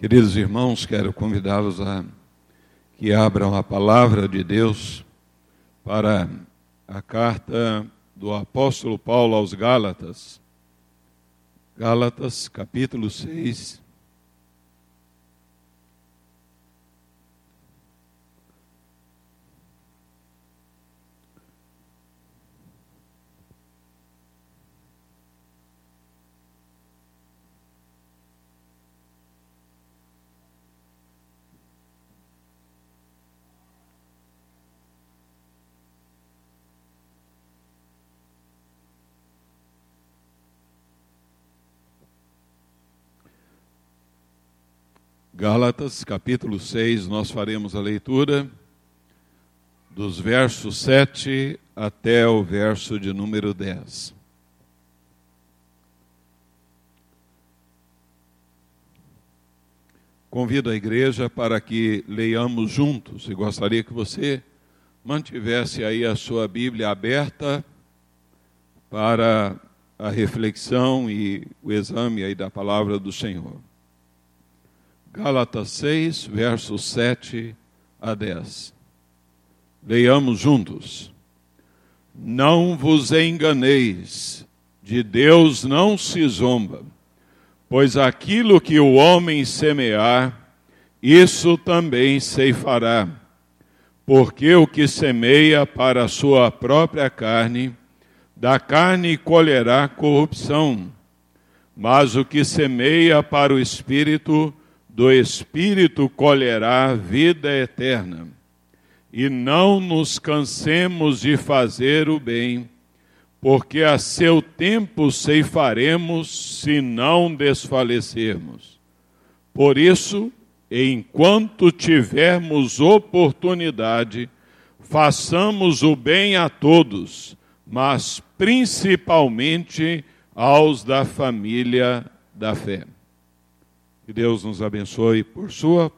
Queridos irmãos, quero convidá-los a que abram a palavra de Deus para a carta do apóstolo Paulo aos Gálatas. Gálatas, capítulo 6. Gálatas, capítulo 6, nós faremos a leitura dos versos 7 até o verso de número 10. Convido a igreja para que leiamos juntos e gostaria que você mantivesse aí a sua Bíblia aberta para a reflexão e o exame aí da palavra do Senhor. Gálatas 6, versos 7 a 10. Leiamos juntos. Não vos enganeis, de Deus não se zomba, pois aquilo que o homem semear, isso também ceifará. Porque o que semeia para a sua própria carne, da carne colherá corrupção, mas o que semeia para o espírito, do Espírito colherá vida eterna. E não nos cansemos de fazer o bem, porque a seu tempo ceifaremos se não desfalecermos. Por isso, enquanto tivermos oportunidade, façamos o bem a todos, mas principalmente aos da família da fé. Que Deus nos abençoe por Sua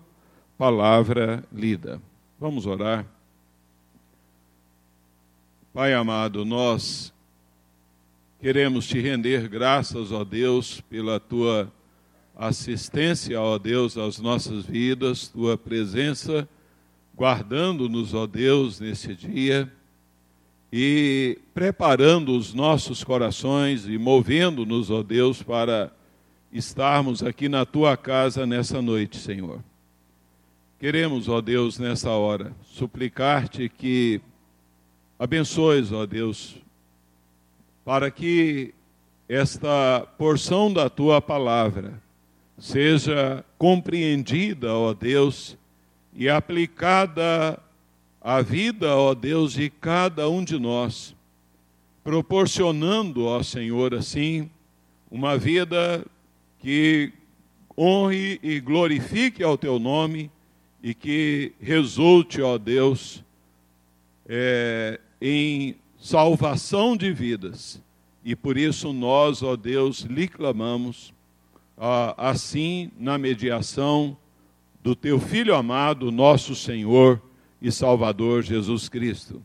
palavra lida. Vamos orar. Pai amado, nós queremos te render graças, ó Deus, pela tua assistência, ó Deus, às nossas vidas, tua presença, guardando-nos, ó Deus, nesse dia e preparando os nossos corações e movendo-nos, ó Deus, para estarmos aqui na tua casa nessa noite, Senhor. Queremos, ó Deus, nessa hora, suplicar-te que abençoes, ó Deus, para que esta porção da tua palavra seja compreendida, ó Deus, e aplicada à vida, ó Deus, de cada um de nós, proporcionando, ó Senhor, assim, uma vida que honre e glorifique ao teu nome e que resulte, ó Deus, é, em salvação de vidas. E por isso nós, ó Deus, lhe clamamos, assim na mediação do teu Filho amado, nosso Senhor e Salvador Jesus Cristo.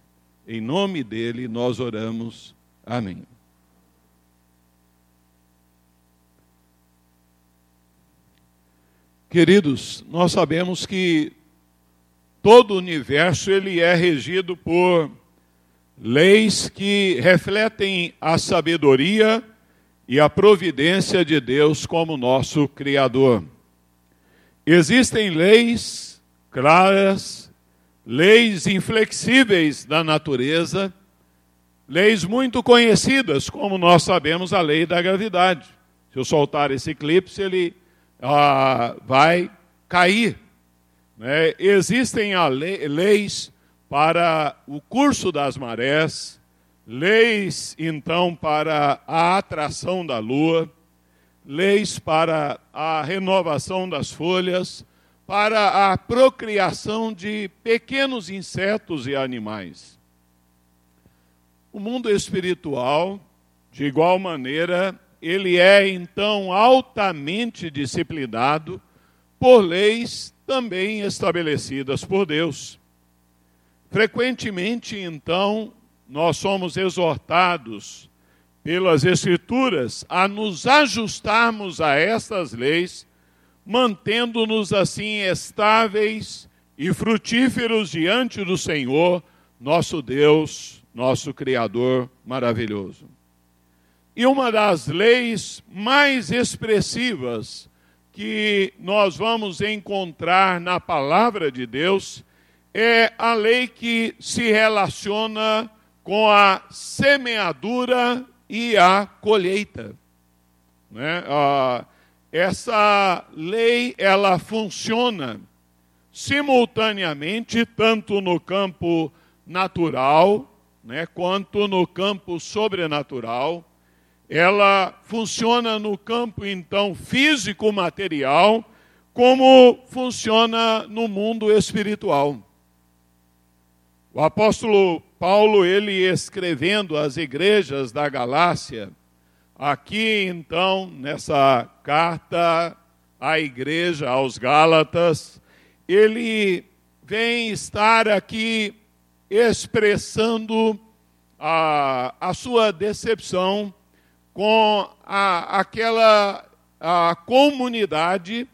Em nome dele nós oramos. Amém. Queridos, nós sabemos que todo o universo ele é regido por leis que refletem a sabedoria e a providência de Deus como nosso criador. Existem leis claras, leis inflexíveis da natureza, leis muito conhecidas, como nós sabemos a lei da gravidade. Se eu soltar esse eclipse, ele ah, vai cair. Né? Existem lei, leis para o curso das marés, leis então para a atração da lua, leis para a renovação das folhas, para a procriação de pequenos insetos e animais. O mundo espiritual, de igual maneira, ele é então altamente disciplinado por leis também estabelecidas por Deus. Frequentemente, então, nós somos exortados pelas Escrituras a nos ajustarmos a estas leis mantendo-nos assim estáveis e frutíferos diante do Senhor, nosso Deus, nosso Criador maravilhoso. E uma das leis mais expressivas que nós vamos encontrar na palavra de Deus é a lei que se relaciona com a semeadura e a colheita. Né? Ah, essa lei ela funciona simultaneamente tanto no campo natural né, quanto no campo sobrenatural ela funciona no campo então físico material, como funciona no mundo espiritual. O apóstolo Paulo, ele escrevendo às igrejas da Galácia, aqui então nessa carta à igreja aos Gálatas, ele vem estar aqui expressando a, a sua decepção com a, aquela a comunidade.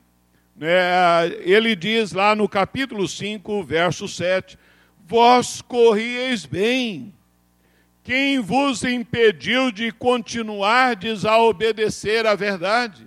Né, ele diz lá no capítulo 5, verso 7: Vós corrieis bem. Quem vos impediu de continuardes a obedecer à verdade?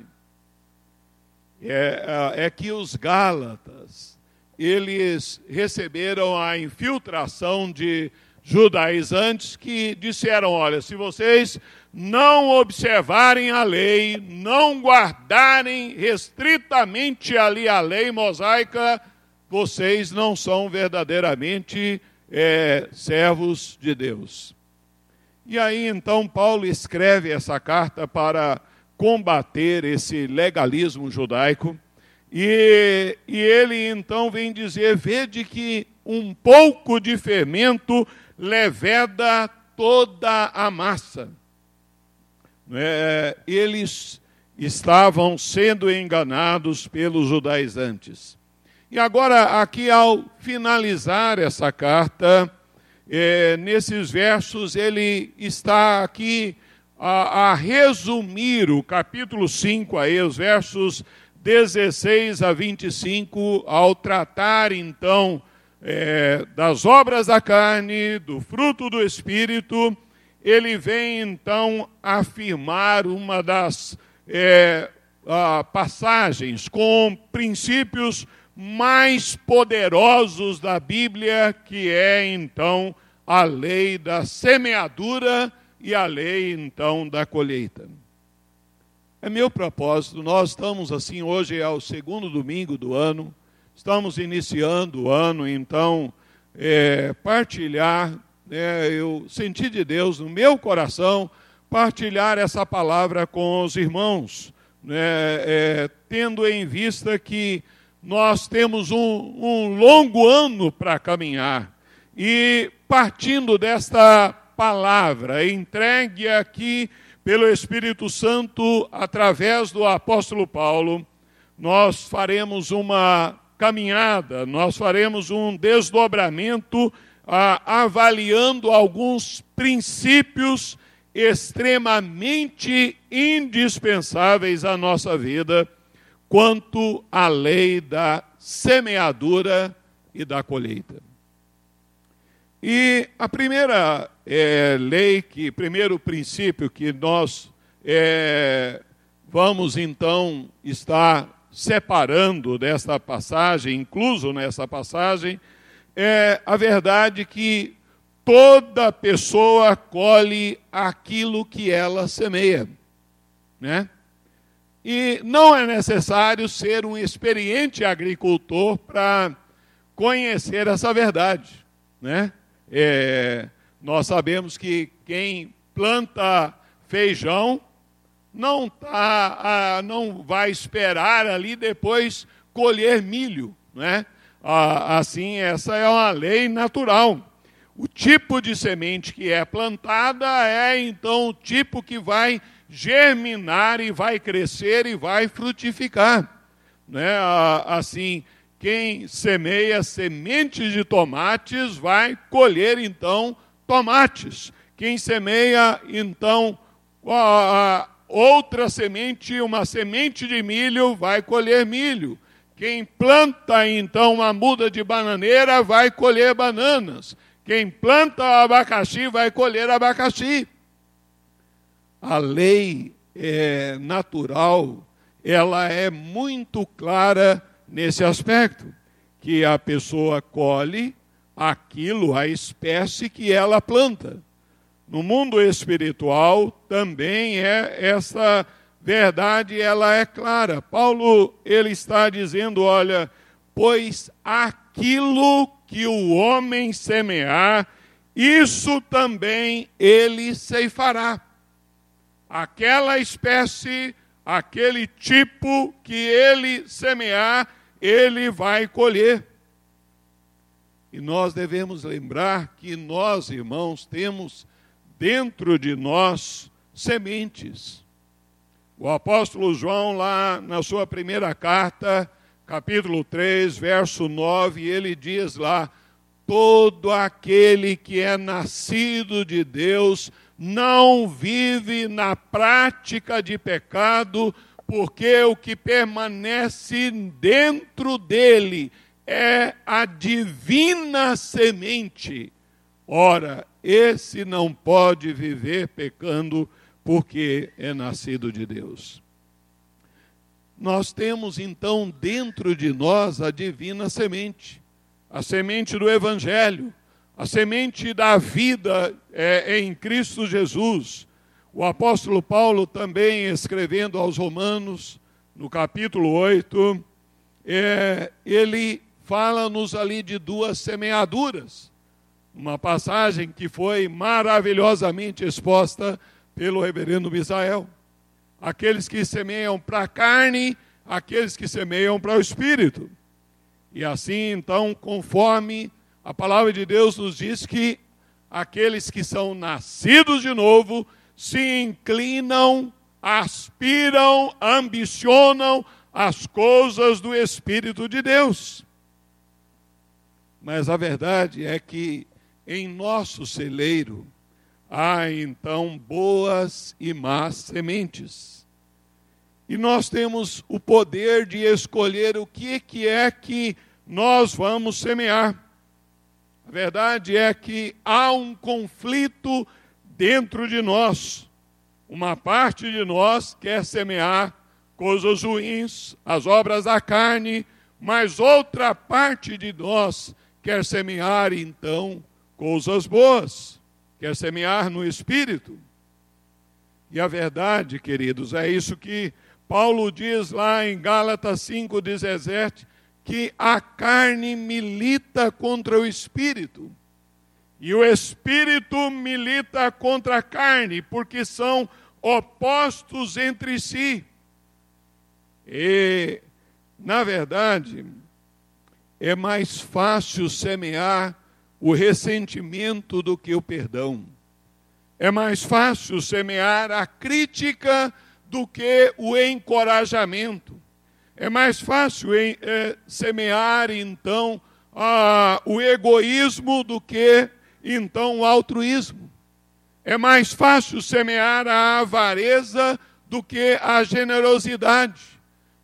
É, é, é que os Gálatas, eles receberam a infiltração de judaizantes que disseram: olha, se vocês não observarem a lei, não guardarem restritamente ali a lei mosaica, vocês não são verdadeiramente é, servos de Deus. E aí então Paulo escreve essa carta para combater esse legalismo judaico. E, e ele então vem dizer: vede que um pouco de fermento leveda toda a massa. É, eles estavam sendo enganados pelos judaizantes. E agora, aqui, ao finalizar essa carta, é, nesses versos, ele está aqui a, a, resumir o capítulo 5, aí, os versos 16 a 25, ao tratar então é, das obras da carne, do fruto do Espírito, ele vem então afirmar uma das é, passagens com princípios mais poderosos da Bíblia, que é então a lei da semeadura e a lei então da colheita. É meu propósito, nós estamos assim, hoje é o segundo domingo do ano, estamos iniciando o ano, então, é, partilhar é, eu senti de Deus no meu coração partilhar essa palavra com os irmãos, né, é, tendo em vista que nós temos um, um longo ano para caminhar. E partindo desta palavra entregue aqui pelo Espírito Santo através do apóstolo Paulo, nós faremos uma caminhada, nós faremos um desdobramento ah, avaliando alguns princípios extremamente indispensáveis à nossa vida quanto à lei da semeadura e da colheita. E a primeira é, lei, que primeiro princípio que nós é, vamos então estar separando desta passagem, incluso nessa passagem, é a verdade que toda pessoa colhe aquilo que ela semeia, né? E não é necessário ser um experiente agricultor para conhecer essa verdade, né? É, nós sabemos que quem planta feijão não tá, ah, não vai esperar ali depois colher milho, né? Ah, assim, essa é uma lei natural. O tipo de semente que é plantada é então o tipo que vai germinar e vai crescer e vai frutificar. Né? Assim, quem semeia sementes de tomates vai colher então tomates. Quem semeia então outra semente, uma semente de milho, vai colher milho. Quem planta então uma muda de bananeira vai colher bananas. Quem planta abacaxi vai colher abacaxi. A lei é, natural, ela é muito clara nesse aspecto, que a pessoa colhe aquilo, a espécie que ela planta. No mundo espiritual também é essa verdade, ela é clara. Paulo ele está dizendo, olha, pois aquilo que o homem semear, isso também ele ceifará. Aquela espécie, aquele tipo que ele semear, ele vai colher. E nós devemos lembrar que nós, irmãos, temos dentro de nós sementes. O apóstolo João, lá na sua primeira carta, capítulo 3, verso 9, ele diz lá: Todo aquele que é nascido de Deus não vive na prática de pecado, porque o que permanece dentro dele é a divina semente. Ora, esse não pode viver pecando porque é nascido de Deus. Nós temos então dentro de nós a divina semente, a semente do Evangelho, a semente da vida é, em Cristo Jesus. O apóstolo Paulo também escrevendo aos Romanos, no capítulo 8, é, ele fala-nos ali de duas semeaduras. Uma passagem que foi maravilhosamente exposta pelo reverendo Misael. Aqueles que semeiam para a carne, aqueles que semeiam para o espírito. E assim, então, conforme a palavra de Deus nos diz que aqueles que são nascidos de novo se inclinam, aspiram, ambicionam as coisas do Espírito de Deus. Mas a verdade é que em nosso celeiro há então boas e más sementes. E nós temos o poder de escolher o que, que é que nós vamos semear. A verdade é que há um conflito dentro de nós. Uma parte de nós quer semear coisas ruins, as obras da carne, mas outra parte de nós quer semear então coisas boas quer semear no espírito. E a verdade, queridos, é isso que Paulo diz lá em Gálatas 5,17, que a carne milita contra o espírito. E o espírito milita contra a carne, porque são opostos entre si. E, na verdade, é mais fácil semear o ressentimento do que o perdão. É mais fácil semear a crítica do que o encorajamento. É mais fácil é, semear, então, a, o egoísmo do que, então, o altruísmo. É mais fácil semear a avareza do que a generosidade.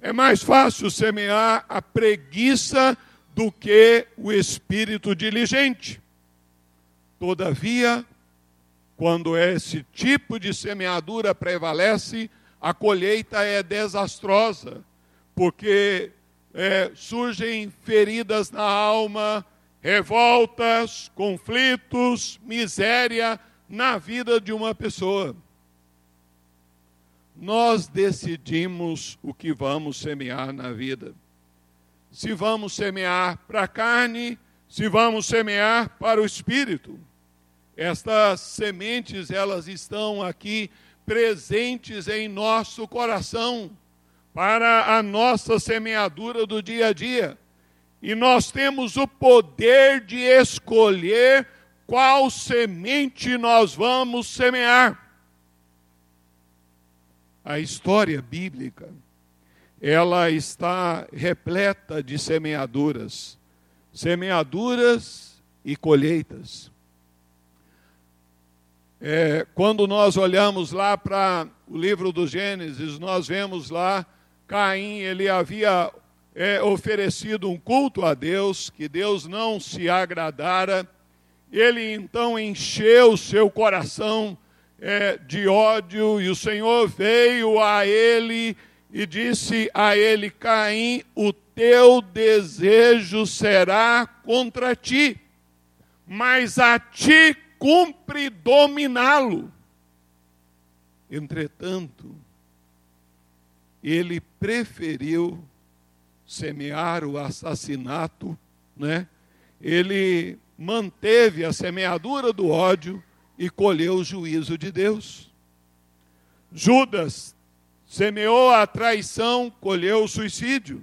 É mais fácil semear a preguiça do que o espírito diligente. Todavia, quando esse tipo de semeadura prevalece, a colheita é desastrosa, porque é, surgem feridas na alma, revoltas, conflitos, miséria na vida de uma pessoa. Nós decidimos o que vamos semear na vida se vamos semear para a carne, se vamos semear para o espírito. Estas sementes, elas estão aqui presentes em nosso coração para a nossa semeadura do dia a dia. E nós temos o poder de escolher qual semente nós vamos semear. A história bíblica ela está repleta de semeaduras, semeaduras e colheitas. É, quando nós olhamos lá para o livro do Gênesis, nós vemos lá Caim, ele havia é, oferecido um culto a Deus, que Deus não se agradara. Ele então encheu seu coração é, de ódio, e o Senhor veio a ele e disse a ele: Caim, o teu desejo será contra ti, mas a ti cumpre dominá-lo. Entretanto, ele preferiu semear o assassinato, né? Ele manteve a semeadura do ódio e colheu o juízo de Deus. Judas semeou a traição, colheu o suicídio.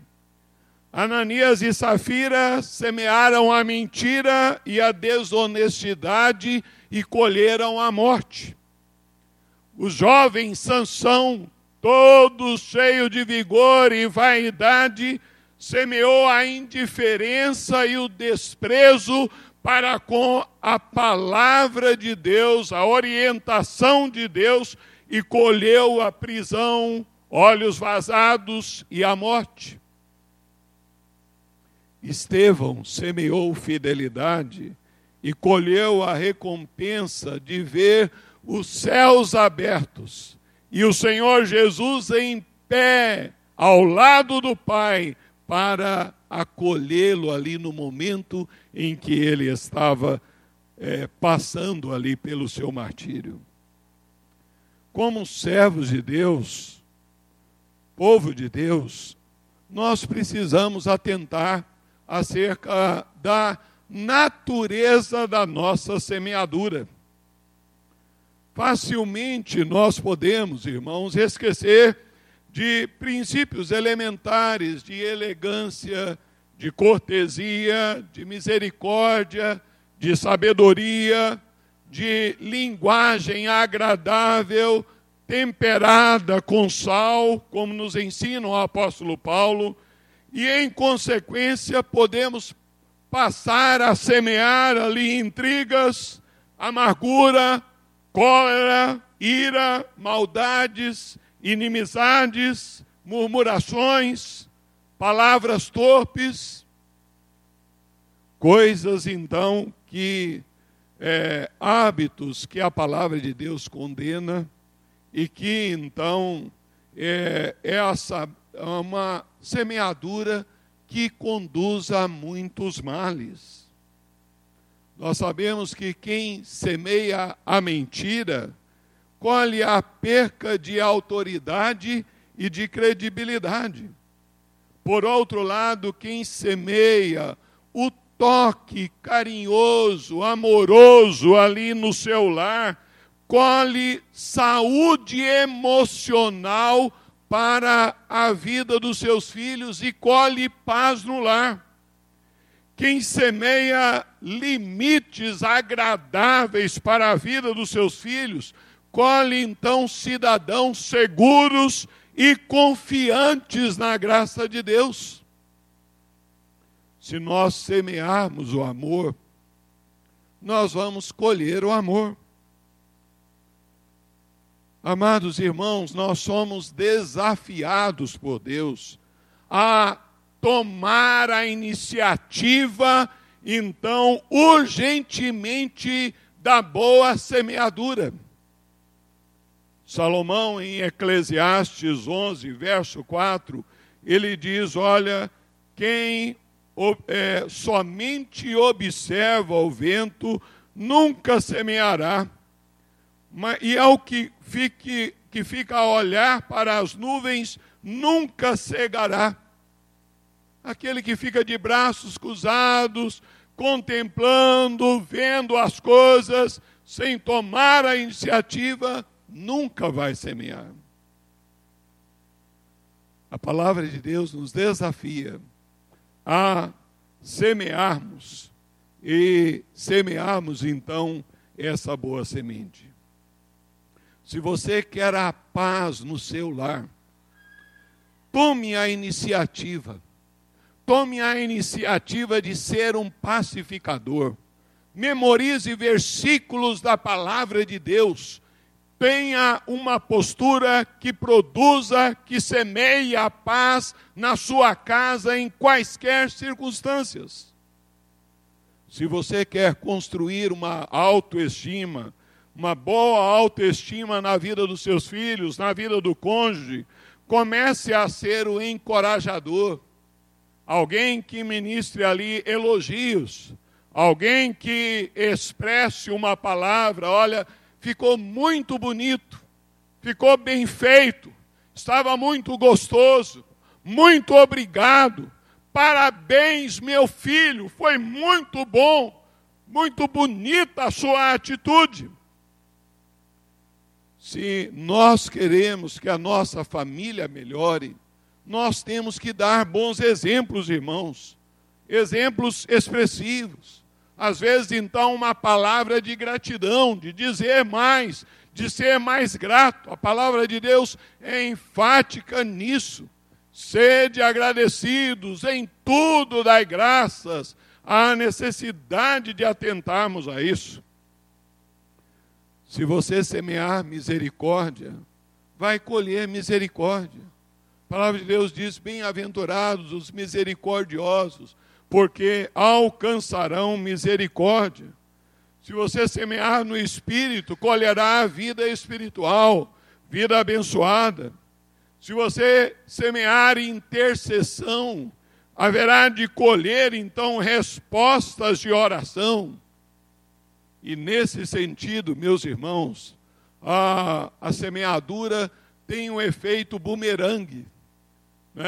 Ananias e Safira semearam a mentira e a desonestidade e colheram a morte. O jovem Sansão, todo cheio de vigor e vaidade, semeou a indiferença e o desprezo para com a palavra de Deus, a orientação de Deus, e colheu a prisão, olhos vazados e a morte. Estevão semeou fidelidade e colheu a recompensa de ver os céus abertos e o Senhor Jesus em pé ao lado do Pai para acolhê-lo ali no momento em que ele estava é, passando ali pelo seu martírio. Como servos de Deus, povo de Deus, nós precisamos atentar acerca da natureza da nossa semeadura. Facilmente nós podemos, irmãos, esquecer de princípios elementares de elegância, de cortesia, de misericórdia, de sabedoria, de linguagem agradável, temperada com sal, como nos ensina o apóstolo Paulo, e, em consequência, podemos passar a semear ali intrigas, amargura, cólera, ira, maldades, inimizades, murmurações, palavras torpes, coisas então que é, hábitos que a palavra de Deus condena e que então é, é essa uma semeadura que conduz a muitos males. Nós sabemos que quem semeia a mentira colhe a perca de autoridade e de credibilidade. Por outro lado, quem semeia o toque carinhoso, amoroso ali no seu lar, colhe saúde emocional para a vida dos seus filhos e colhe paz no lar. Quem semeia limites agradáveis para a vida dos seus filhos, colhe então cidadãos seguros e confiantes na graça de Deus. Se nós semearmos o amor, nós vamos colher o amor. Amados irmãos, nós somos desafiados por Deus a tomar a iniciativa, então, urgentemente, da boa semeadura. Salomão, em Eclesiastes 11, verso 4, ele diz: Olha, quem é, somente observa o vento nunca semeará e ao que, fique, que fica a olhar para as nuvens nunca cegará. Aquele que fica de braços cruzados, contemplando, vendo as coisas, sem tomar a iniciativa, nunca vai semear. A palavra de Deus nos desafia a semearmos e semearmos então essa boa semente. Se você quer a paz no seu lar, tome a iniciativa. Tome a iniciativa de ser um pacificador. memorize versículos da palavra de Deus. Tenha uma postura que produza, que semeie a paz na sua casa em quaisquer circunstâncias. Se você quer construir uma autoestima, uma boa autoestima na vida dos seus filhos, na vida do cônjuge, comece a ser o encorajador. Alguém que ministre ali elogios, alguém que expresse uma palavra, olha, ficou muito bonito, ficou bem feito, estava muito gostoso, muito obrigado, parabéns, meu filho, foi muito bom, muito bonita a sua atitude. Se nós queremos que a nossa família melhore, nós temos que dar bons exemplos, irmãos. Exemplos expressivos. Às vezes, então, uma palavra de gratidão, de dizer mais, de ser mais grato. A palavra de Deus é enfática nisso. Sede agradecidos, em tudo dai graças. Há necessidade de atentarmos a isso. Se você semear misericórdia, vai colher misericórdia. A palavra de Deus diz: Bem-aventurados os misericordiosos, porque alcançarão misericórdia. Se você semear no espírito, colherá a vida espiritual, vida abençoada. Se você semear intercessão, haverá de colher então respostas de oração. E nesse sentido, meus irmãos, a, a semeadura tem um efeito bumerangue. Né?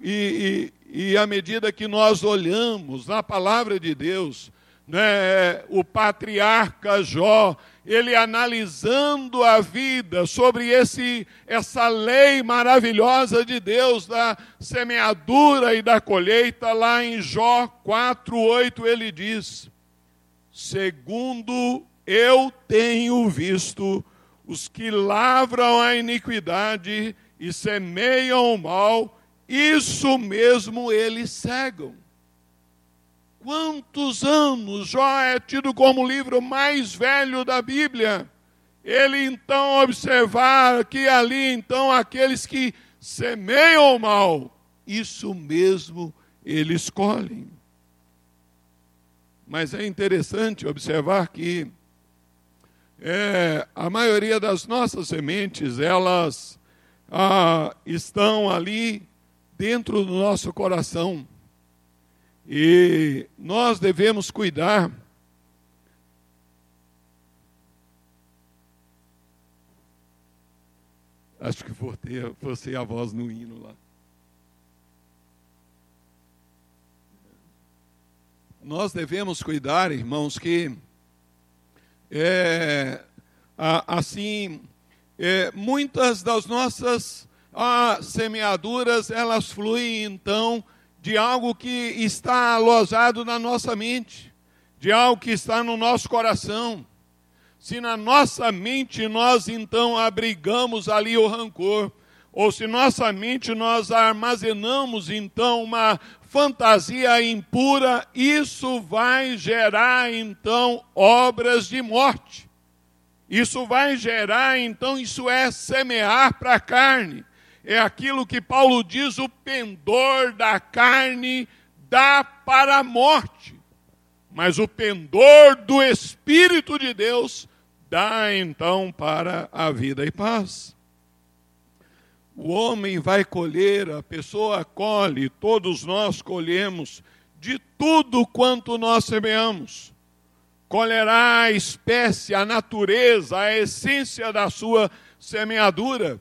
e, e, e à medida que nós olhamos na palavra de Deus, né, o patriarca Jó, ele analisando a vida sobre esse, essa lei maravilhosa de Deus da semeadura e da colheita, lá em Jó 4:8 ele diz: segundo eu tenho visto os que lavram a iniquidade e semeiam o mal, isso mesmo eles cegam. Quantos anos Jó é tido como o livro mais velho da Bíblia? Ele então observar que ali então aqueles que semeiam o mal, isso mesmo eles colhem. Mas é interessante observar que é, a maioria das nossas sementes, elas ah, estão ali dentro do nosso coração. E nós devemos cuidar. Acho que vou ter, você a voz no hino lá. nós devemos cuidar, irmãos, que é, assim é, muitas das nossas ah, semeaduras elas fluem então de algo que está alojado na nossa mente, de algo que está no nosso coração. Se na nossa mente nós então abrigamos ali o rancor, ou se nossa mente nós armazenamos então uma fantasia impura, isso vai gerar então obras de morte. Isso vai gerar então, isso é semear para a carne. É aquilo que Paulo diz: o pendor da carne dá para a morte, mas o pendor do Espírito de Deus dá então para a vida e paz. O homem vai colher, a pessoa colhe, todos nós colhemos de tudo quanto nós semeamos. Colherá a espécie, a natureza, a essência da sua semeadura.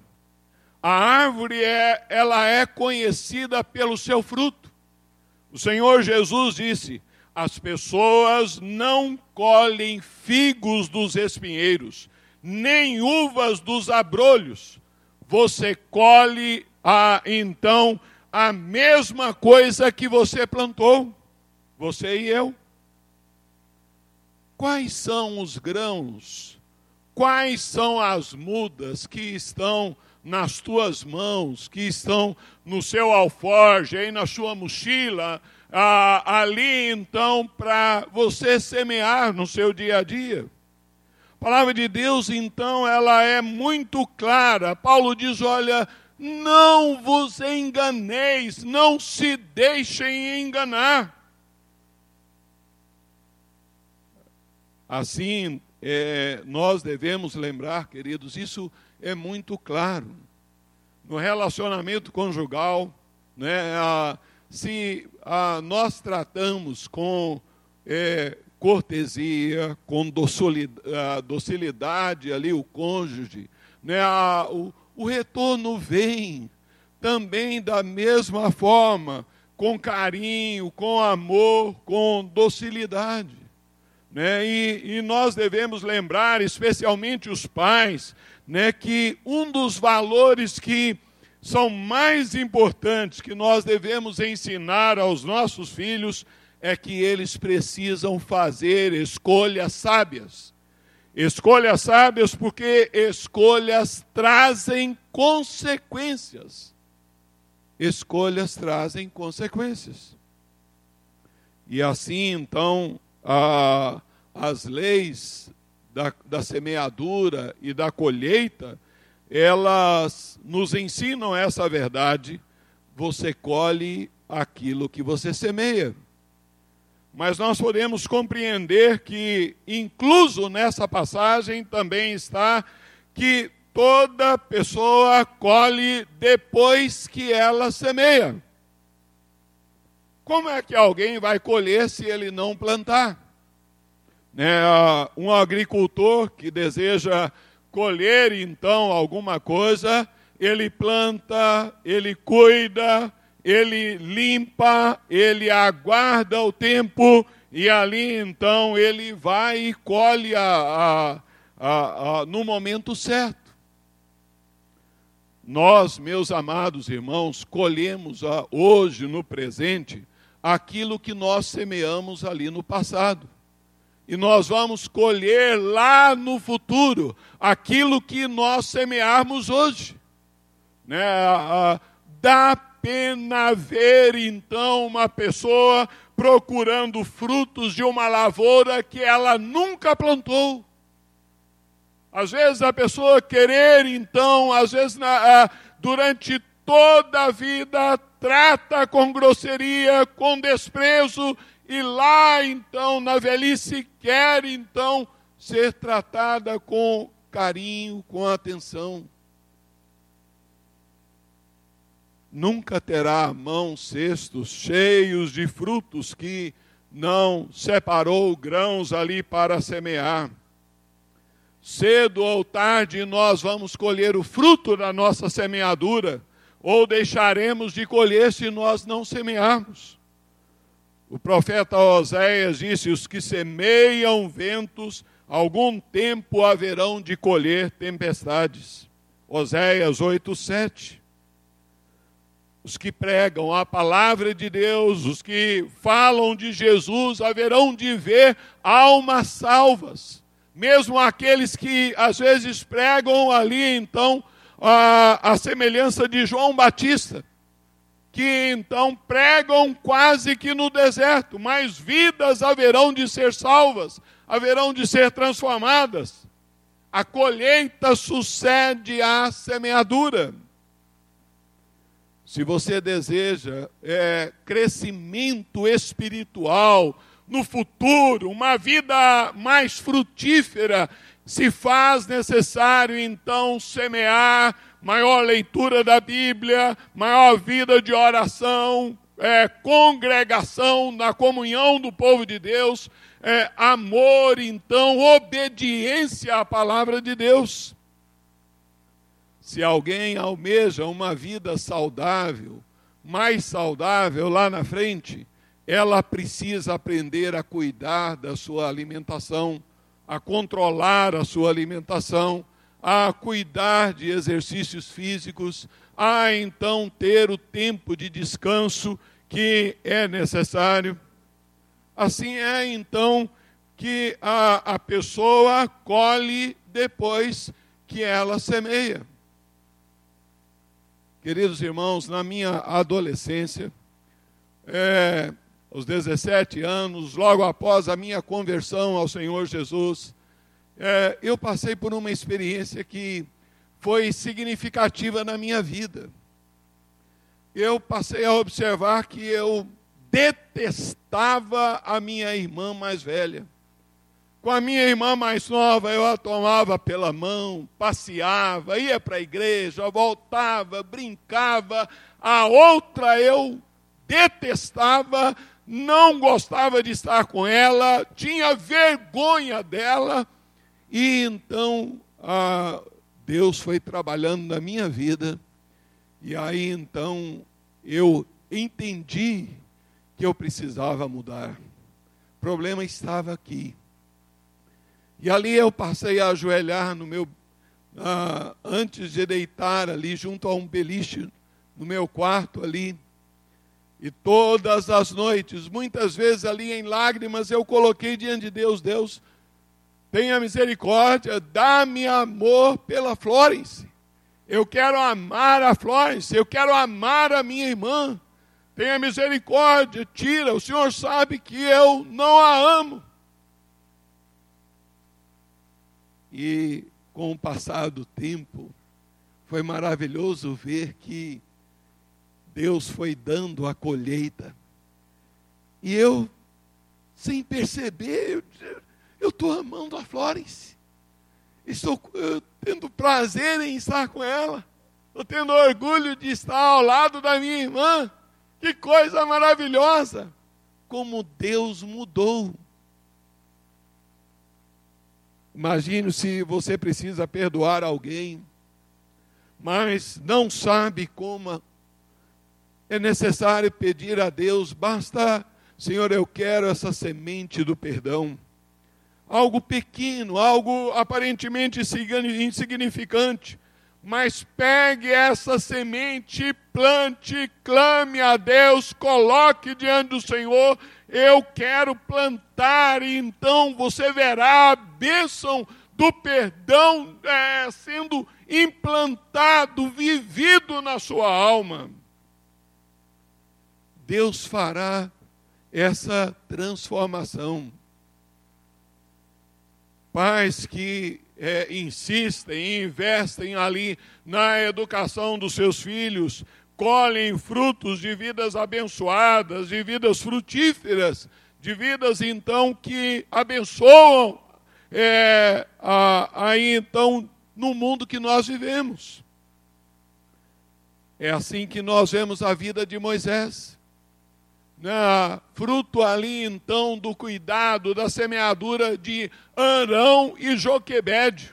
A árvore é, ela é conhecida pelo seu fruto. O Senhor Jesus disse: as pessoas não colhem figos dos espinheiros, nem uvas dos abrolhos você colhe a, então a mesma coisa que você plantou, você e eu. Quais são os grãos? Quais são as mudas que estão nas tuas mãos, que estão no seu alforje, aí na sua mochila, ah, ali então para você semear no seu dia a dia. A palavra de Deus, então, ela é muito clara. Paulo diz: olha, não vos enganeis, não se deixem enganar. Assim, é, nós devemos lembrar, queridos, isso é muito claro. No relacionamento conjugal, né, a, se a, nós tratamos com é, cortesia, com docilidade ali o cônjuge, né, a, o, o retorno vem também da mesma forma, com carinho, com amor, com docilidade. Né? E, e nós devemos lembrar, especialmente os pais, né, que um dos valores que são mais importantes que nós devemos ensinar aos nossos filhos é que eles precisam fazer escolhas sábias. Escolhas sábias porque escolhas trazem consequências. Escolhas trazem consequências. E assim, então, a, as leis da, da semeadura e da colheita, elas nos ensinam essa verdade. Você colhe aquilo que você semeia. Mas nós podemos compreender que, incluso nessa passagem, também está que toda pessoa colhe depois que ela semeia. Como é que alguém vai colher se ele não plantar? Né, um agricultor que deseja colher então alguma coisa, ele planta, ele cuida, ele limpa, ele aguarda o tempo e ali então ele vai e colhe a, a, a, no momento certo. Nós, meus amados irmãos, colhemos hoje, no presente, aquilo que nós semeamos ali no passado. E nós vamos colher lá no futuro aquilo que nós semearmos hoje. Né? Dá pena ver então uma pessoa procurando frutos de uma lavoura que ela nunca plantou. Às vezes a pessoa querer então, às vezes na, durante toda a vida trata com grosseria, com desprezo, e lá então, na velhice, quer então ser tratada com carinho, com atenção. Nunca terá a mão cestos cheios de frutos que não separou grãos ali para semear. Cedo ou tarde nós vamos colher o fruto da nossa semeadura ou deixaremos de colher se nós não semearmos. O profeta Oséias disse: Os que semeiam ventos, algum tempo haverão de colher tempestades. Oséias 8, 7. Os que pregam a palavra de Deus, os que falam de Jesus, haverão de ver almas salvas. Mesmo aqueles que às vezes pregam ali, então, a, a semelhança de João Batista, que então pregam quase que no deserto, mas vidas haverão de ser salvas, haverão de ser transformadas. A colheita sucede à semeadura. Se você deseja é, crescimento espiritual no futuro, uma vida mais frutífera, se faz necessário então semear maior leitura da Bíblia, maior vida de oração, é, congregação na comunhão do povo de Deus, é, amor, então, obediência à palavra de Deus. Se alguém almeja uma vida saudável, mais saudável lá na frente, ela precisa aprender a cuidar da sua alimentação a controlar a sua alimentação, a cuidar de exercícios físicos, a então ter o tempo de descanso que é necessário. Assim é então que a, a pessoa colhe depois que ela semeia. Queridos irmãos, na minha adolescência, é, aos 17 anos, logo após a minha conversão ao Senhor Jesus, é, eu passei por uma experiência que foi significativa na minha vida. Eu passei a observar que eu detestava a minha irmã mais velha. Com a minha irmã mais nova, eu a tomava pela mão, passeava, ia para a igreja, voltava, brincava. A outra eu detestava, não gostava de estar com ela, tinha vergonha dela. E então a Deus foi trabalhando na minha vida, e aí então eu entendi que eu precisava mudar. O problema estava aqui. E ali eu passei a ajoelhar no meu, ah, antes de deitar ali, junto a um beliche, no meu quarto ali. E todas as noites, muitas vezes ali em lágrimas, eu coloquei diante de Deus: Deus, tenha misericórdia, dá-me amor pela Florence. Eu quero amar a Florence, eu quero amar a minha irmã. Tenha misericórdia, tira. O Senhor sabe que eu não a amo. E com o passar do tempo, foi maravilhoso ver que Deus foi dando a colheita. E eu, sem perceber, eu estou amando a Florence. Estou tendo prazer em estar com ela. Estou tendo orgulho de estar ao lado da minha irmã. Que coisa maravilhosa! Como Deus mudou Imagine se você precisa perdoar alguém, mas não sabe como. É necessário pedir a Deus, basta, Senhor, eu quero essa semente do perdão. Algo pequeno, algo aparentemente insignificante, mas pegue essa semente, plante, clame a Deus, coloque diante do Senhor eu quero plantar, e então você verá a bênção do perdão é, sendo implantado, vivido na sua alma. Deus fará essa transformação. Pais que é, insistem e investem ali na educação dos seus filhos, colhem frutos de vidas abençoadas, de vidas frutíferas, de vidas então que abençoam é, aí então no mundo que nós vivemos. É assim que nós vemos a vida de Moisés. Né? Fruto ali então do cuidado, da semeadura de Arão e Joquebede.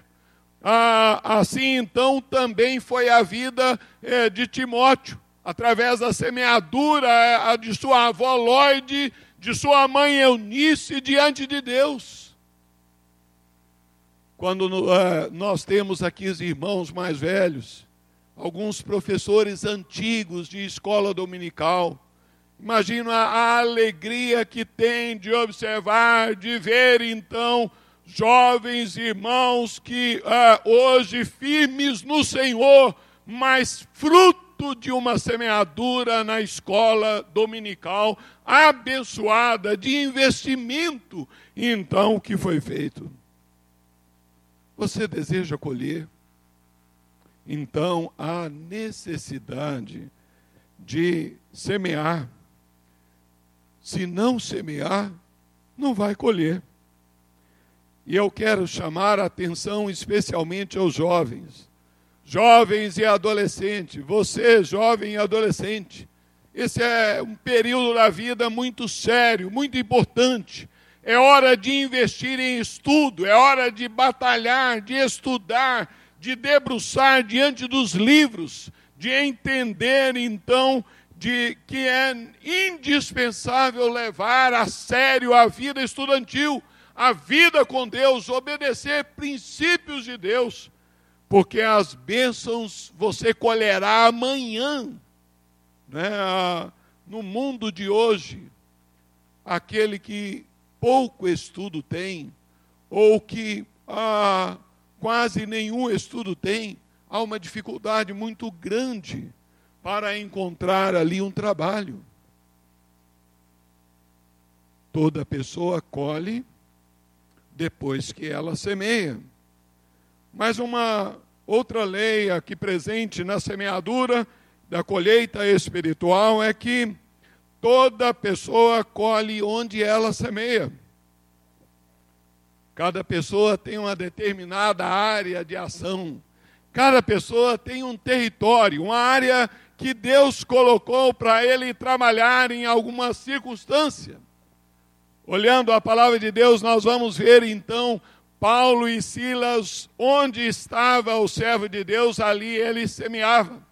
Ah, assim então também foi a vida é, de Timóteo, através da semeadura é, de sua avó Lloyd, de sua mãe Eunice diante de Deus. Quando é, nós temos aqui os irmãos mais velhos, alguns professores antigos de escola dominical, imagina a alegria que tem de observar, de ver então jovens irmãos que ah, hoje firmes no Senhor, mas fruto de uma semeadura na escola dominical abençoada de investimento, então o que foi feito? Você deseja colher? Então há necessidade de semear. Se não semear, não vai colher. E eu quero chamar a atenção especialmente aos jovens. Jovens e adolescentes, você, jovem e adolescente, esse é um período da vida muito sério, muito importante. É hora de investir em estudo, é hora de batalhar, de estudar, de debruçar diante dos livros, de entender então de que é indispensável levar a sério a vida estudantil a vida com Deus, obedecer princípios de Deus, porque as bênçãos você colherá amanhã. Né? No mundo de hoje, aquele que pouco estudo tem, ou que ah, quase nenhum estudo tem, há uma dificuldade muito grande para encontrar ali um trabalho. toda pessoa colhe depois que ela semeia. Mas uma outra lei aqui presente na semeadura da colheita espiritual é que toda pessoa colhe onde ela semeia. Cada pessoa tem uma determinada área de ação. Cada pessoa tem um território, uma área que Deus colocou para ele trabalhar em alguma circunstância. Olhando a palavra de Deus, nós vamos ver então Paulo e Silas, onde estava o servo de Deus, ali ele semeava.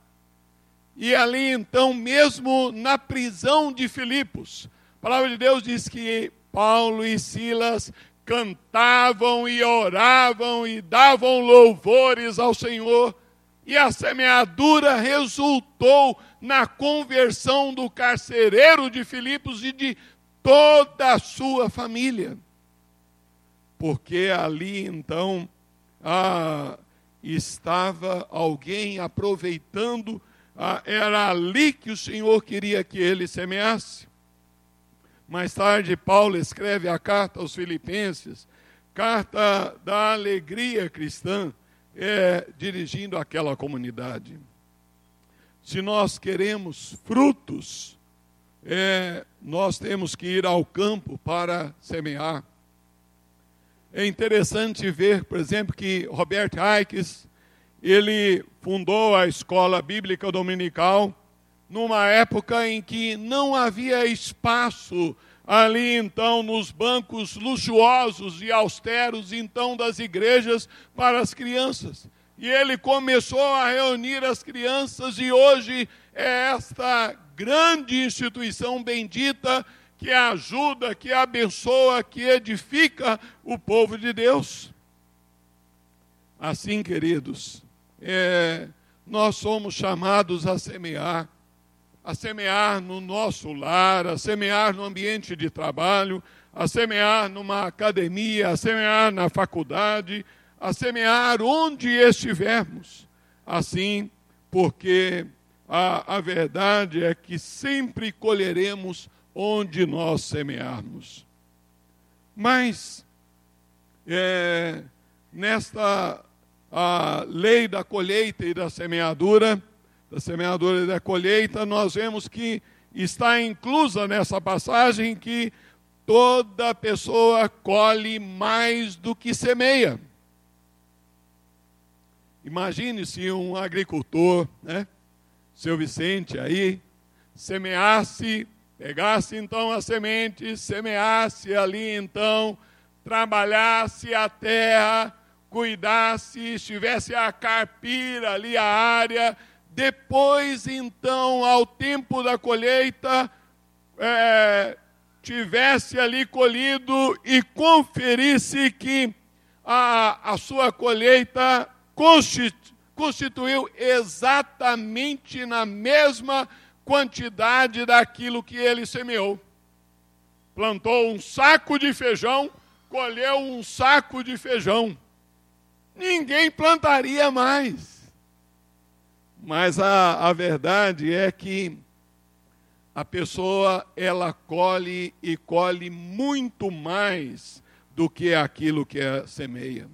E ali então, mesmo na prisão de Filipos, a palavra de Deus diz que Paulo e Silas cantavam e oravam e davam louvores ao Senhor. E a semeadura resultou na conversão do carcereiro de Filipos e de toda a sua família. Porque ali então ah, estava alguém aproveitando, ah, era ali que o Senhor queria que ele semeasse. Mais tarde, Paulo escreve a carta aos Filipenses, carta da alegria cristã, é, dirigindo aquela comunidade. Se nós queremos frutos, é, nós temos que ir ao campo para semear. É interessante ver, por exemplo, que Robert Aikes, ele fundou a escola bíblica dominical numa época em que não havia espaço ali então nos bancos luxuosos e austeros então das igrejas para as crianças. E ele começou a reunir as crianças e hoje é esta grande instituição bendita que ajuda, que abençoa, que edifica o povo de Deus. Assim, queridos, é, nós somos chamados a semear a semear no nosso lar, a semear no ambiente de trabalho, a semear numa academia, a semear na faculdade, a semear onde estivermos. Assim, porque a, a verdade é que sempre colheremos onde nós semearmos. Mas, é, nesta lei da colheita e da semeadura, da semeadura e da colheita, nós vemos que está inclusa nessa passagem que toda pessoa colhe mais do que semeia. Imagine se um agricultor, né, seu Vicente aí, semeasse, pegasse então a semente, semeasse ali então, trabalhasse a terra, cuidasse, estivesse a carpir ali a área, depois, então, ao tempo da colheita, é, tivesse ali colhido e conferisse que a, a sua colheita constituiu exatamente na mesma quantidade daquilo que ele semeou. Plantou um saco de feijão, colheu um saco de feijão. Ninguém plantaria mais. Mas a, a verdade é que a pessoa ela colhe e colhe muito mais do que aquilo que é semeia.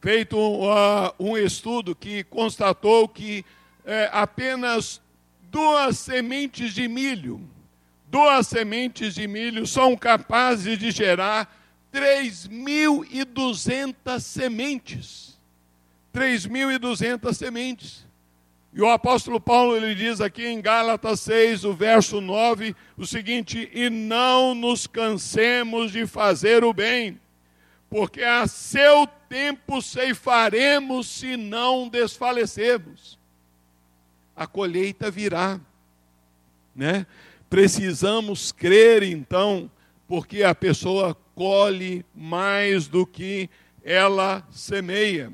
Feito uh, um estudo que constatou que é, apenas duas sementes de milho, duas sementes de milho são capazes de gerar 3.200 sementes. 3.200 sementes. E o apóstolo Paulo ele diz aqui em Gálatas 6, o verso 9, o seguinte: "E não nos cansemos de fazer o bem, porque a seu tempo ceifaremos se não desfalecermos." A colheita virá, né? Precisamos crer então, porque a pessoa colhe mais do que ela semeia.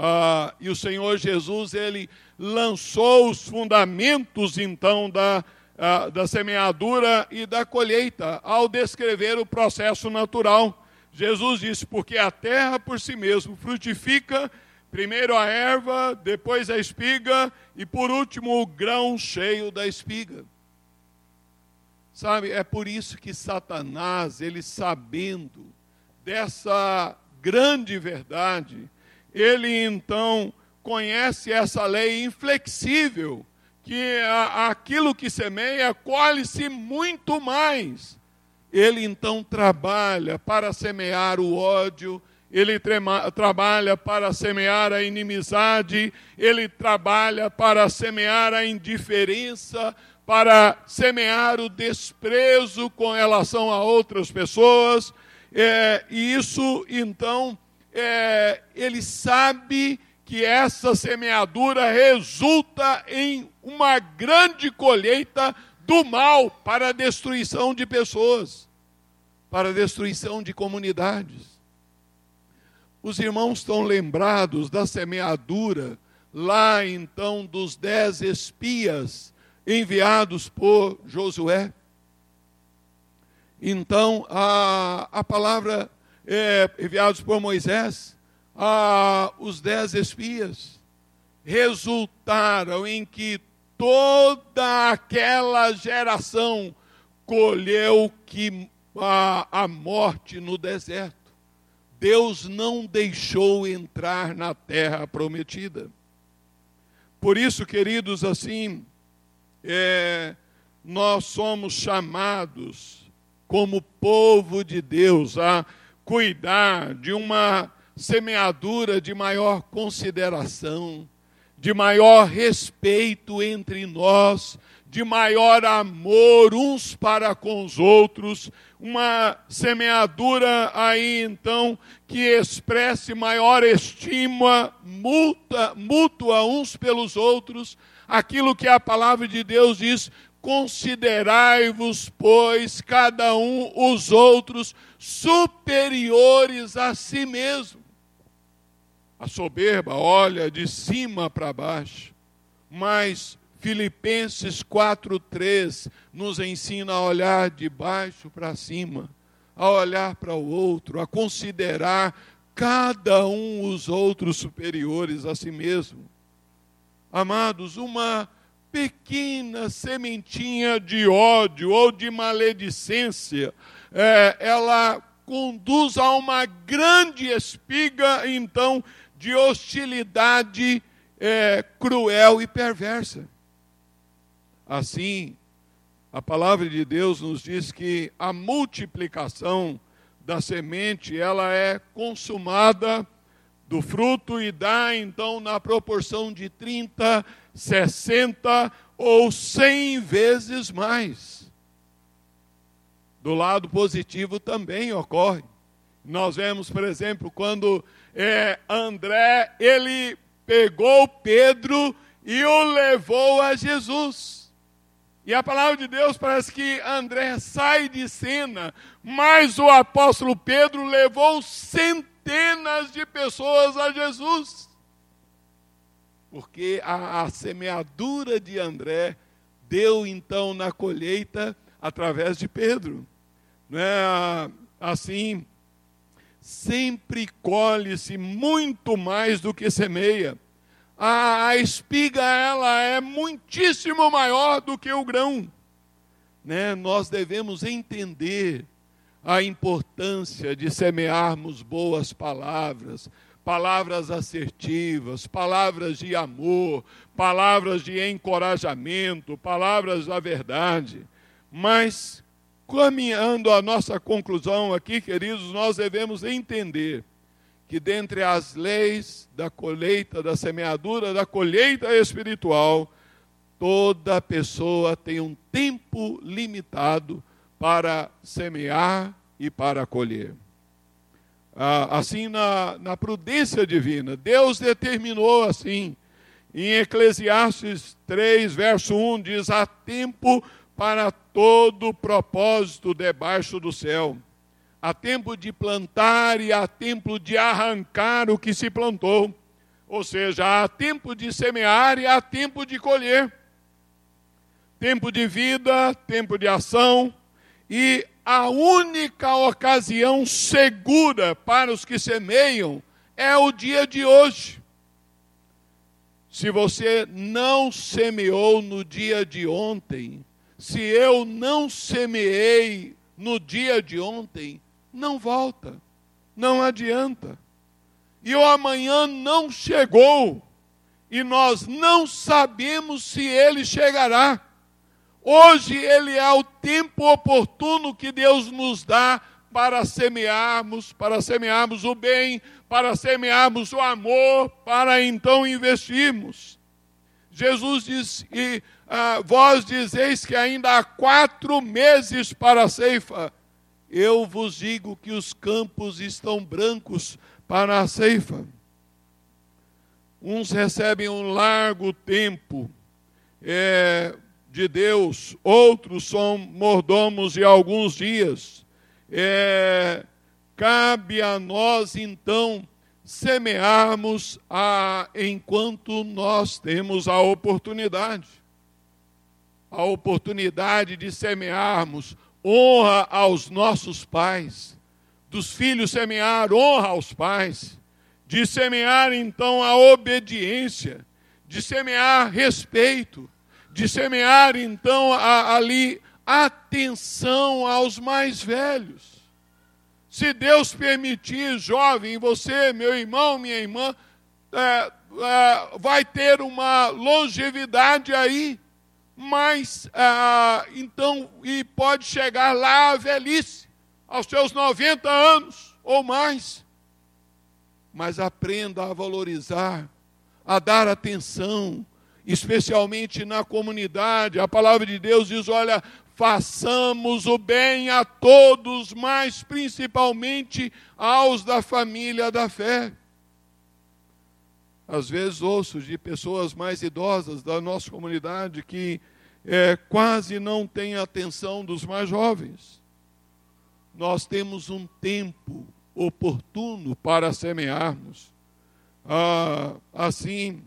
Ah, e o Senhor Jesus, ele lançou os fundamentos, então, da, ah, da semeadura e da colheita, ao descrever o processo natural. Jesus disse: Porque a terra por si mesmo frutifica, primeiro a erva, depois a espiga e por último o grão cheio da espiga. Sabe, é por isso que Satanás, ele sabendo dessa grande verdade, ele então conhece essa lei inflexível, que aquilo que semeia colhe-se muito mais. Ele então trabalha para semear o ódio, ele trabalha para semear a inimizade, ele trabalha para semear a indiferença, para semear o desprezo com relação a outras pessoas. É, e isso, então, é, ele sabe que essa semeadura resulta em uma grande colheita do mal para a destruição de pessoas, para a destruição de comunidades. Os irmãos estão lembrados da semeadura lá então dos dez espias enviados por Josué. Então, a, a palavra é, enviados por Moisés, os dez espias, resultaram em que toda aquela geração colheu que a, a morte no deserto. Deus não deixou entrar na terra prometida. Por isso, queridos, assim, é, nós somos chamados, como povo de Deus, a cuidar de uma semeadura de maior consideração, de maior respeito entre nós, de maior amor uns para com os outros, uma semeadura aí então que expresse maior estima mútua, mútua uns pelos outros, aquilo que a palavra de Deus diz: considerai-vos, pois, cada um os outros superiores a si mesmo. A soberba olha de cima para baixo, mas Filipenses 4:3 nos ensina a olhar de baixo para cima, a olhar para o outro, a considerar cada um os outros superiores a si mesmo. Amados, uma pequena sementinha de ódio ou de maledicência, é, ela conduz a uma grande espiga, então, de hostilidade é, cruel e perversa. Assim, a palavra de Deus nos diz que a multiplicação da semente, ela é consumada do fruto e dá então na proporção de 30, 60 ou 100 vezes mais. Do lado positivo também ocorre. Nós vemos, por exemplo, quando é, André, ele pegou Pedro e o levou a Jesus. E a palavra de Deus parece que André sai de cena, mas o apóstolo Pedro levou centenas centenas de pessoas a Jesus. Porque a, a semeadura de André deu então na colheita através de Pedro. Não é assim, sempre colhe-se muito mais do que semeia. A, a, espiga ela é muitíssimo maior do que o grão. Né? Nós devemos entender a importância de semearmos boas palavras, palavras assertivas, palavras de amor, palavras de encorajamento, palavras da verdade. Mas, caminhando a nossa conclusão aqui, queridos, nós devemos entender que dentre as leis da colheita, da semeadura, da colheita espiritual, toda pessoa tem um tempo limitado para semear e para colher. Ah, assim, na, na prudência divina, Deus determinou assim. Em Eclesiastes 3, verso 1, diz: Há tempo para todo propósito debaixo do céu. Há tempo de plantar e há tempo de arrancar o que se plantou. Ou seja, há tempo de semear e há tempo de colher. Tempo de vida, tempo de ação, e a única ocasião segura para os que semeiam é o dia de hoje. Se você não semeou no dia de ontem, se eu não semeei no dia de ontem, não volta, não adianta. E o amanhã não chegou, e nós não sabemos se ele chegará. Hoje ele é o tempo oportuno que Deus nos dá para semearmos, para semearmos o bem, para semearmos o amor, para então investirmos. Jesus diz, e ah, vós dizeis que ainda há quatro meses para a ceifa. Eu vos digo que os campos estão brancos para a ceifa. Uns recebem um largo tempo é, de Deus, outros são mordomos de alguns dias. É, cabe a nós então semearmos a, enquanto nós temos a oportunidade a oportunidade de semearmos honra aos nossos pais, dos filhos semear honra aos pais, de semear então a obediência, de semear respeito, de semear então a, ali atenção aos mais velhos. Se Deus permitir, jovem, você, meu irmão, minha irmã, é, é, vai ter uma longevidade aí mas ah, então, e pode chegar lá à velhice, aos seus 90 anos ou mais. Mas aprenda a valorizar, a dar atenção, especialmente na comunidade. A palavra de Deus diz: olha, façamos o bem a todos, mas principalmente aos da família da fé. Às vezes ouço de pessoas mais idosas da nossa comunidade que é, quase não têm atenção dos mais jovens. Nós temos um tempo oportuno para semearmos. Ah, assim,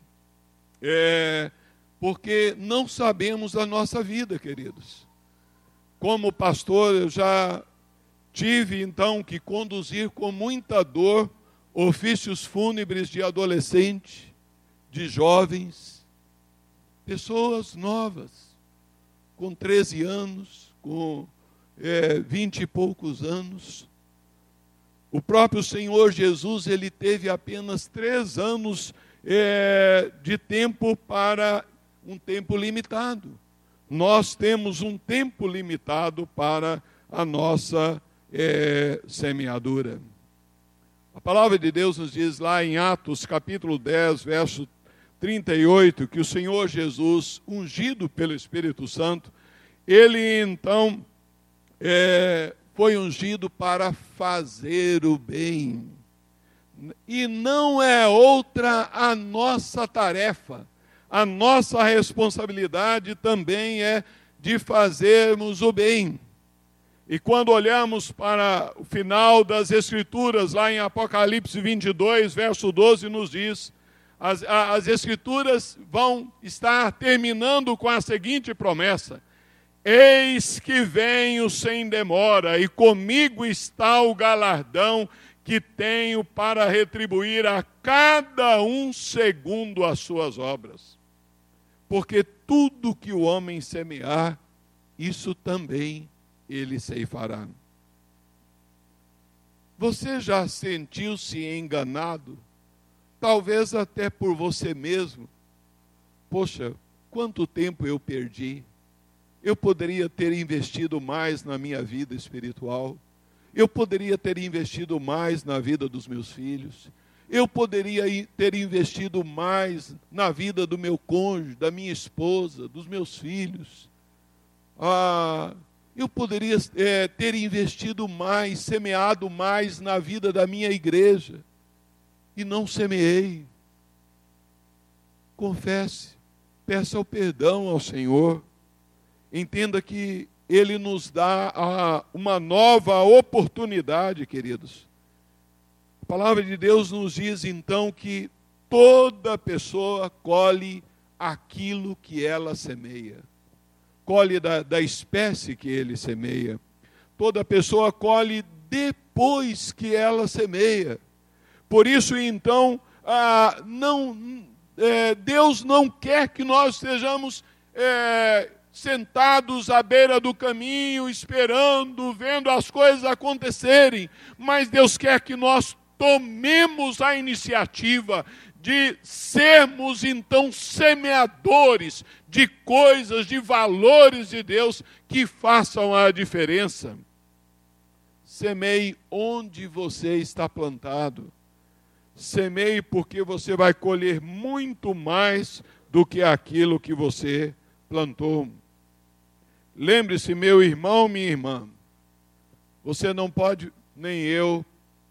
é, porque não sabemos a nossa vida, queridos. Como pastor, eu já tive então que conduzir com muita dor ofícios fúnebres de adolescente, de jovens, pessoas novas, com 13 anos, com é, 20 e poucos anos. O próprio Senhor Jesus, ele teve apenas três anos é, de tempo para um tempo limitado. Nós temos um tempo limitado para a nossa é, semeadura. A palavra de Deus nos diz lá em Atos capítulo 10, verso 38, que o Senhor Jesus, ungido pelo Espírito Santo, ele então é, foi ungido para fazer o bem. E não é outra a nossa tarefa, a nossa responsabilidade também é de fazermos o bem. E quando olhamos para o final das Escrituras, lá em Apocalipse 22, verso 12, nos diz: as, as Escrituras vão estar terminando com a seguinte promessa: Eis que venho sem demora, e comigo está o galardão que tenho para retribuir a cada um segundo as suas obras. Porque tudo que o homem semear, isso também ele ceifará. Você já sentiu-se enganado? Talvez até por você mesmo. Poxa, quanto tempo eu perdi? Eu poderia ter investido mais na minha vida espiritual. Eu poderia ter investido mais na vida dos meus filhos. Eu poderia ter investido mais na vida do meu cônjuge, da minha esposa, dos meus filhos. Ah, eu poderia é, ter investido mais, semeado mais na vida da minha igreja, e não semeei. Confesse, peça o perdão ao Senhor, entenda que Ele nos dá a, uma nova oportunidade, queridos. A palavra de Deus nos diz então que toda pessoa colhe aquilo que ela semeia colhe da, da espécie que ele semeia. Toda pessoa colhe depois que ela semeia. Por isso, então, ah, não, é, Deus não quer que nós estejamos é, sentados à beira do caminho, esperando, vendo as coisas acontecerem, mas Deus quer que nós tomemos a iniciativa de sermos então semeadores de coisas, de valores de Deus que façam a diferença. Semeie onde você está plantado. Semeie porque você vai colher muito mais do que aquilo que você plantou. Lembre-se, meu irmão, minha irmã, você não pode, nem eu,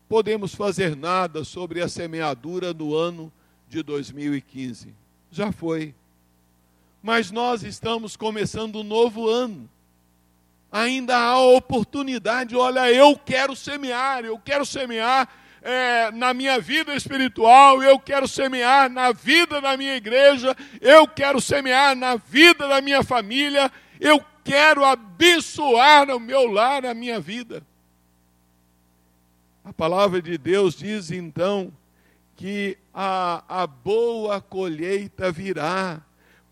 podemos fazer nada sobre a semeadura do ano de 2015. Já foi. Mas nós estamos começando um novo ano. Ainda há oportunidade. Olha, eu quero semear, eu quero semear é, na minha vida espiritual, eu quero semear na vida da minha igreja, eu quero semear na vida da minha família, eu quero abençoar o meu lar, a minha vida. A palavra de Deus diz então que a, a boa colheita virá.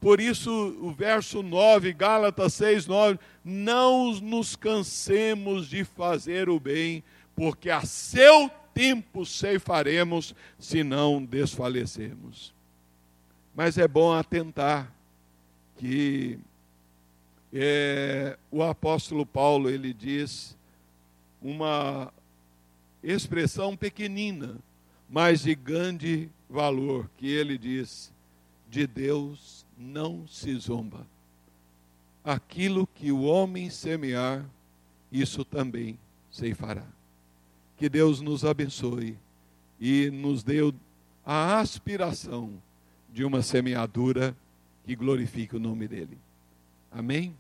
Por isso, o verso 9, Gálatas 6, 9, não nos cansemos de fazer o bem, porque a seu tempo ceifaremos, se não desfalecermos. Mas é bom atentar que é, o apóstolo Paulo, ele diz uma expressão pequenina, mas de grande valor, que ele diz: de Deus não se zomba. Aquilo que o homem semear, isso também se fará. Que Deus nos abençoe e nos dê a aspiração de uma semeadura que glorifique o nome dele. Amém?